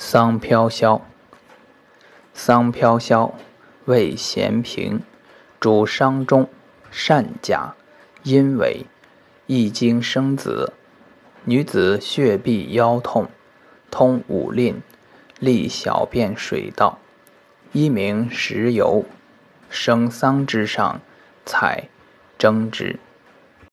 桑飘萧，桑飘萧，味咸平，主伤中，善假，阴痿，易经生子，女子血闭腰痛，通五令，利小便水道，一名石油，生桑之上采，蒸之。